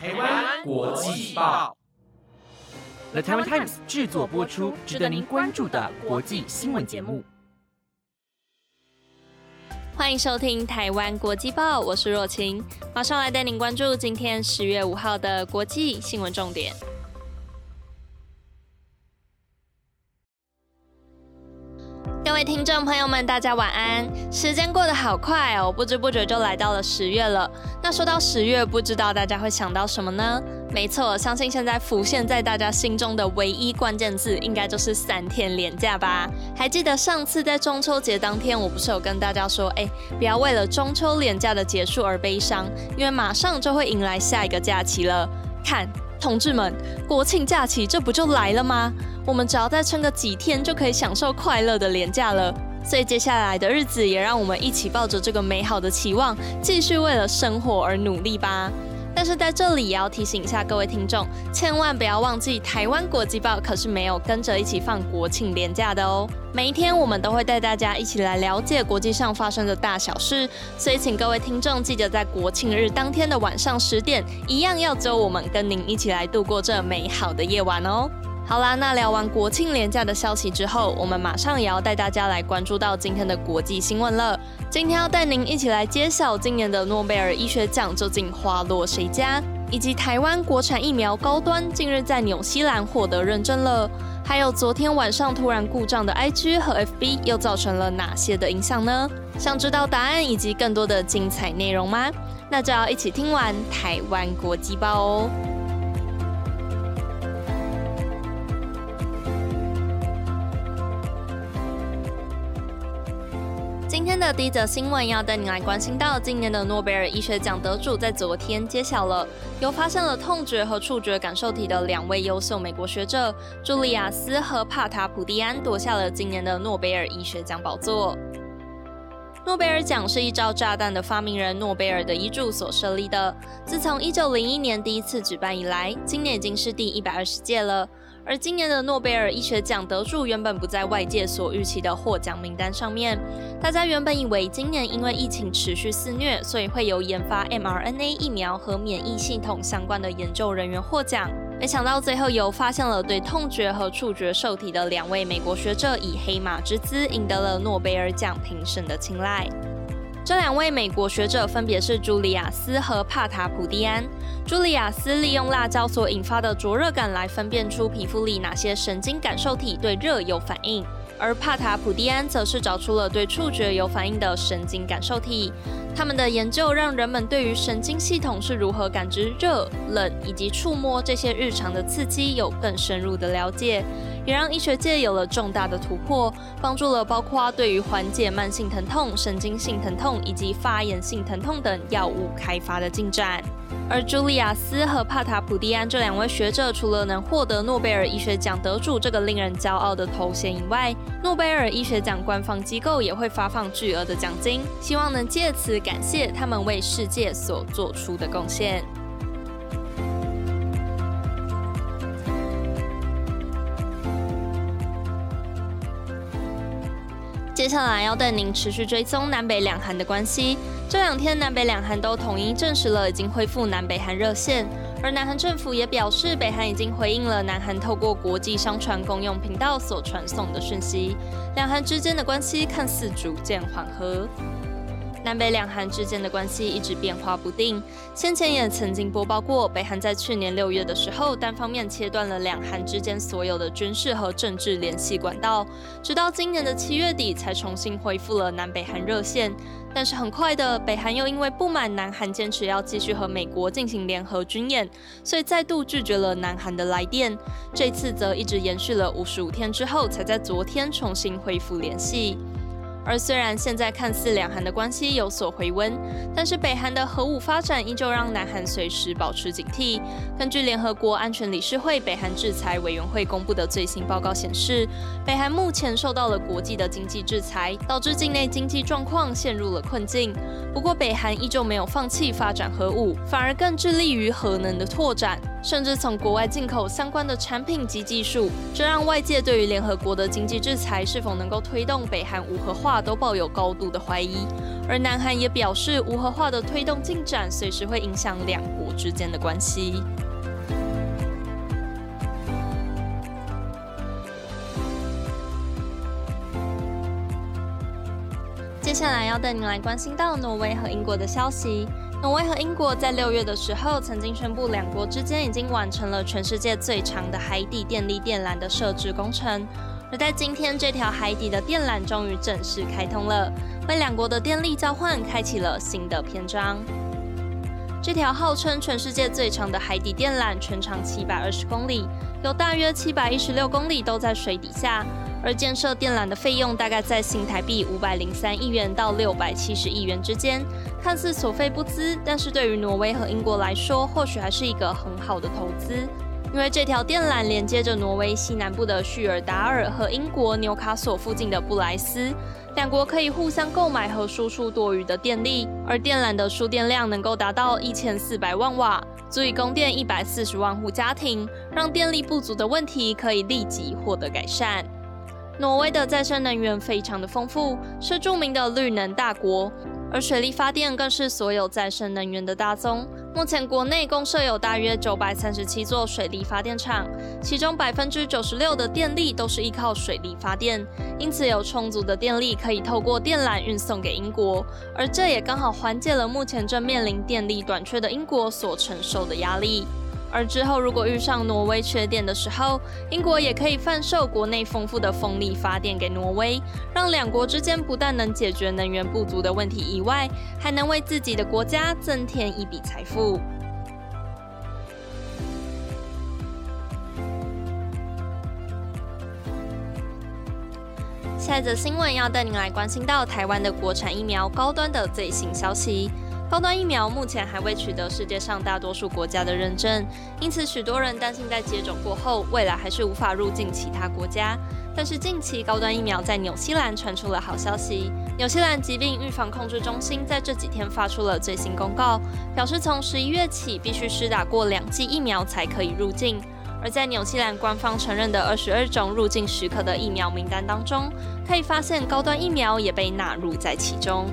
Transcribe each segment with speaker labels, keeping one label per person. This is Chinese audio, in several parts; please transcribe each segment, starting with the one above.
Speaker 1: 台湾国际报
Speaker 2: ，The Taiwan Times 制作播出，值得您关注的国际新闻节目。
Speaker 3: 欢迎收听台湾国际报，我是若晴，马上来带您关注今天十月五号的国际新闻重点。各位听众朋友们，大家晚安！时间过得好快哦，不知不觉就来到了十月了。那说到十月，不知道大家会想到什么呢？没错，相信现在浮现在大家心中的唯一关键字，应该就是三天连假吧？还记得上次在中秋节当天，我不是有跟大家说，哎，不要为了中秋连假的结束而悲伤，因为马上就会迎来下一个假期了。看。同志们，国庆假期这不就来了吗？我们只要再撑个几天，就可以享受快乐的年假了。所以接下来的日子，也让我们一起抱着这个美好的期望，继续为了生活而努力吧。但是在这里也要提醒一下各位听众，千万不要忘记，台湾国际报可是没有跟着一起放国庆连假的哦。每一天我们都会带大家一起来了解国际上发生的大小事，所以请各位听众记得在国庆日当天的晚上十点，一样要揪我们跟您一起来度过这美好的夜晚哦。好啦，那聊完国庆连假的消息之后，我们马上也要带大家来关注到今天的国际新闻了。今天要带您一起来揭晓今年的诺贝尔医学奖究竟花落谁家，以及台湾国产疫苗高端近日在纽西兰获得认证了。还有昨天晚上突然故障的 IG 和 FB 又造成了哪些的影响呢？想知道答案以及更多的精彩内容吗？那就要一起听完台湾国际报哦。今天的第一则新闻要带你来关心到，今年的诺贝尔医学奖得主在昨天揭晓了，由发现了痛觉和触觉感受体的两位优秀美国学者朱利亚斯和帕塔普蒂安夺下了今年的诺贝尔医学奖宝座。诺贝尔奖是依照炸弹的发明人诺贝尔的遗嘱所设立的，自从1901年第一次举办以来，今年已经是第一百二十届了。而今年的诺贝尔医学奖得主原本不在外界所预期的获奖名单上面。大家原本以为今年因为疫情持续肆虐，所以会有研发 mRNA 疫苗和免疫系统相关的研究人员获奖。没想到最后由发现了对痛觉和触觉受体的两位美国学者以黑马之姿赢得了诺贝尔奖评审的青睐。这两位美国学者分别是朱利亚斯和帕塔普蒂安。朱利亚斯利用辣椒所引发的灼热感来分辨出皮肤里哪些神经感受体对热有反应，而帕塔普蒂安则是找出了对触觉有反应的神经感受体。他们的研究让人们对于神经系统是如何感知热、冷以及触摸这些日常的刺激有更深入的了解。也让医学界有了重大的突破，帮助了包括对于缓解慢性疼痛、神经性疼痛以及发炎性疼痛等药物开发的进展。而朱利亚斯和帕塔普蒂安这两位学者，除了能获得诺贝尔医学奖得主这个令人骄傲的头衔以外，诺贝尔医学奖官方机构也会发放巨额的奖金，希望能借此感谢他们为世界所做出的贡献。接下来要带您持续追踪南北两韩的关系。这两天，南北两韩都统一证实了已经恢复南北韩热线，而南韩政府也表示，北韩已经回应了南韩透过国际商船公用频道所传送的讯息，两韩之间的关系看似逐渐缓和。南北两韩之间的关系一直变化不定。先前也曾经播报过，北韩在去年六月的时候，单方面切断了两韩之间所有的军事和政治联系管道，直到今年的七月底才重新恢复了南北韩热线。但是很快的，北韩又因为不满南韩坚持要继续和美国进行联合军演，所以再度拒绝了南韩的来电。这次则一直延续了五十五天之后，才在昨天重新恢复联系。而虽然现在看似两韩的关系有所回温，但是北韩的核武发展依旧让南韩随时保持警惕。根据联合国安全理事会北韩制裁委员会公布的最新报告显示，北韩目前受到了国际的经济制裁，导致境内经济状况陷入了困境。不过，北韩依旧没有放弃发展核武，反而更致力于核能的拓展。甚至从国外进口相关的产品及技术，这让外界对于联合国的经济制裁是否能够推动北韩无核化都抱有高度的怀疑。而南韩也表示，无核化的推动进展随时会影响两国之间的关系。接下来要带您来关心到挪威和英国的消息。挪威和英国在六月的时候曾经宣布，两国之间已经完成了全世界最长的海底电力电缆的设置工程。而在今天，这条海底的电缆终于正式开通了，为两国的电力交换开启了新的篇章。这条号称全世界最长的海底电缆，全长七百二十公里，有大约七百一十六公里都在水底下。而建设电缆的费用大概在新台币五百零三亿元到六百七十亿元之间，看似所费不赀，但是对于挪威和英国来说，或许还是一个很好的投资，因为这条电缆连接着挪威西南部的叙尔达尔和英国纽卡索附近的布莱斯，两国可以互相购买和输出多余的电力，而电缆的输电量能够达到一千四百万瓦，足以供电一百四十万户家庭，让电力不足的问题可以立即获得改善。挪威的再生能源非常的丰富，是著名的绿能大国，而水力发电更是所有再生能源的大宗。目前国内共设有大约九百三十七座水力发电厂，其中百分之九十六的电力都是依靠水力发电，因此有充足的电力可以透过电缆运送给英国，而这也刚好缓解了目前正面临电力短缺的英国所承受的压力。而之后，如果遇上挪威缺电的时候，英国也可以贩售国内丰富的风力发电给挪威，让两国之间不但能解决能源不足的问题以外，还能为自己的国家增添一笔财富。下一则新闻要带您来关心到台湾的国产疫苗高端的最新消息。高端疫苗目前还未取得世界上大多数国家的认证，因此许多人担心在接种过后，未来还是无法入境其他国家。但是近期高端疫苗在纽西兰传出了好消息，纽西兰疾病预防控制中心在这几天发出了最新公告，表示从十一月起必须施打过两剂疫苗才可以入境。而在纽西兰官方承认的二十二种入境许可的疫苗名单当中，可以发现高端疫苗也被纳入在其中。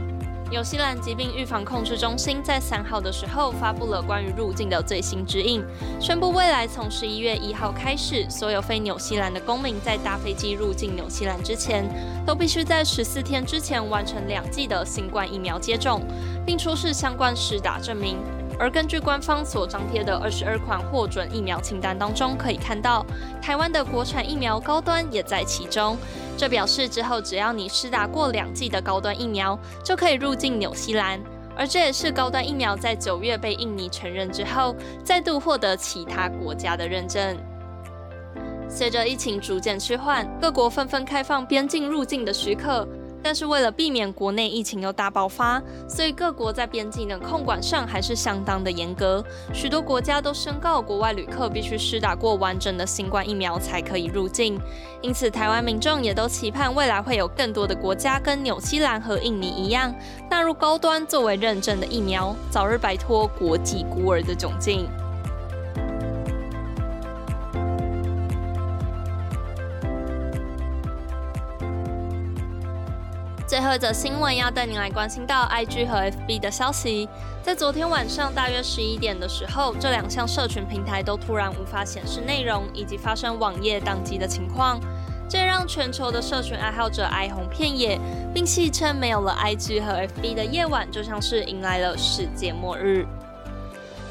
Speaker 3: 纽西兰疾病预防控制中心在三号的时候发布了关于入境的最新指引，宣布未来从十一月一号开始，所有非纽西兰的公民在搭飞机入境纽西兰之前，都必须在十四天之前完成两剂的新冠疫苗接种，并出示相关施打证明。而根据官方所张贴的二十二款获准疫苗清单当中，可以看到台湾的国产疫苗高端也在其中。这表示之后只要你施打过两剂的高端疫苗，就可以入境纽西兰。而这也是高端疫苗在九月被印尼承认之后，再度获得其他国家的认证。随着疫情逐渐趋缓，各国纷纷开放边境入境的许可。但是为了避免国内疫情又大爆发，所以各国在边境的控管上还是相当的严格。许多国家都宣告国外旅客必须施打过完整的新冠疫苗才可以入境。因此，台湾民众也都期盼未来会有更多的国家跟纽西兰和印尼一样，纳入高端作为认证的疫苗，早日摆脱国际孤儿的窘境。最后一则新闻要带您来关心到 IG 和 FB 的消息。在昨天晚上大约十一点的时候，这两项社群平台都突然无法显示内容，以及发生网页宕机的情况，这让全球的社群爱好者哀鸿遍野，并戏称没有了 IG 和 FB 的夜晚就像是迎来了世界末日。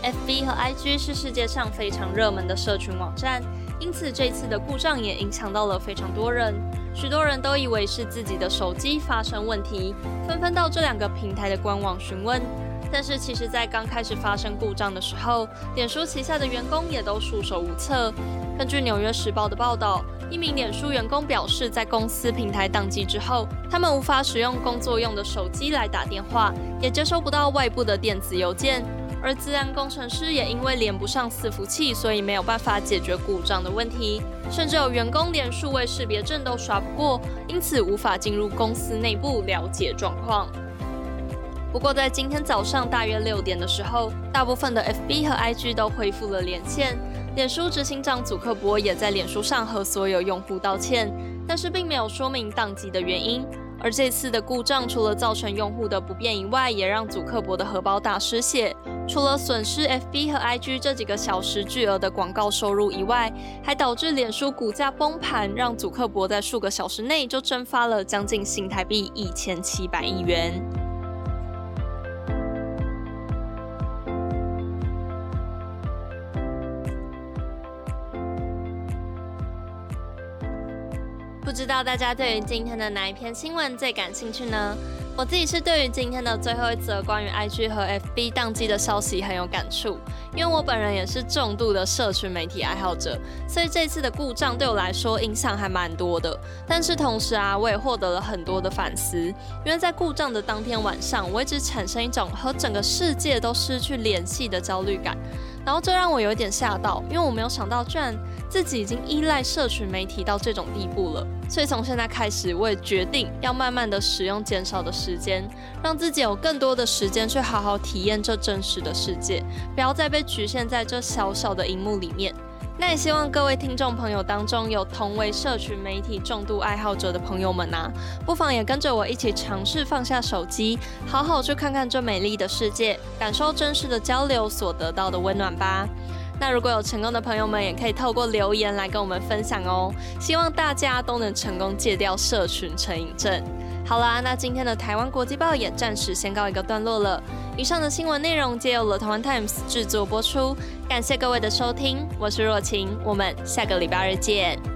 Speaker 3: FB 和 IG 是世界上非常热门的社群网站，因此这次的故障也影响到了非常多人。许多人都以为是自己的手机发生问题，纷纷到这两个平台的官网询问。但是，其实，在刚开始发生故障的时候，脸书旗下的员工也都束手无策。根据《纽约时报》的报道，一名脸书员工表示，在公司平台宕机之后，他们无法使用工作用的手机来打电话，也接收不到外部的电子邮件。而自然工程师也因为连不上伺服器，所以没有办法解决故障的问题。甚至有员工连数位识别证都刷不过，因此无法进入公司内部了解状况。不过在今天早上大约六点的时候，大部分的 FB 和 IG 都恢复了连线。脸书执行长祖克伯也在脸书上和所有用户道歉，但是并没有说明宕机的原因。而这次的故障除了造成用户的不便以外，也让祖克伯的荷包大失血。除了损失 FB 和 IG 这几个小时巨额的广告收入以外，还导致脸书股价崩盘，让祖克伯在数个小时内就蒸发了将近新台币一千七百亿元。知道大家对于今天的哪一篇新闻最感兴趣呢？我自己是对于今天的最后一则关于 IG 和 FB 宕机的消息很有感触，因为我本人也是重度的社群媒体爱好者，所以这次的故障对我来说影响还蛮多的。但是同时啊，我也获得了很多的反思，因为在故障的当天晚上，我一直产生一种和整个世界都失去联系的焦虑感。然后这让我有点吓到，因为我没有想到，居然自己已经依赖社群媒体到这种地步了。所以从现在开始，我也决定要慢慢的使用减少的时间，让自己有更多的时间去好好体验这真实的世界，不要再被局限在这小小的荧幕里面。那也希望各位听众朋友当中有同为社群媒体重度爱好者的朋友们啊，不妨也跟着我一起尝试放下手机，好好去看看这美丽的世界，感受真实的交流所得到的温暖吧。那如果有成功的朋友们，也可以透过留言来跟我们分享哦。希望大家都能成功戒掉社群成瘾症。好啦，那今天的台湾国际报也暂时先告一个段落了。以上的新闻内容皆由 The Taiwan Times 制作播出，感谢各位的收听，我是若晴，我们下个礼拜日见。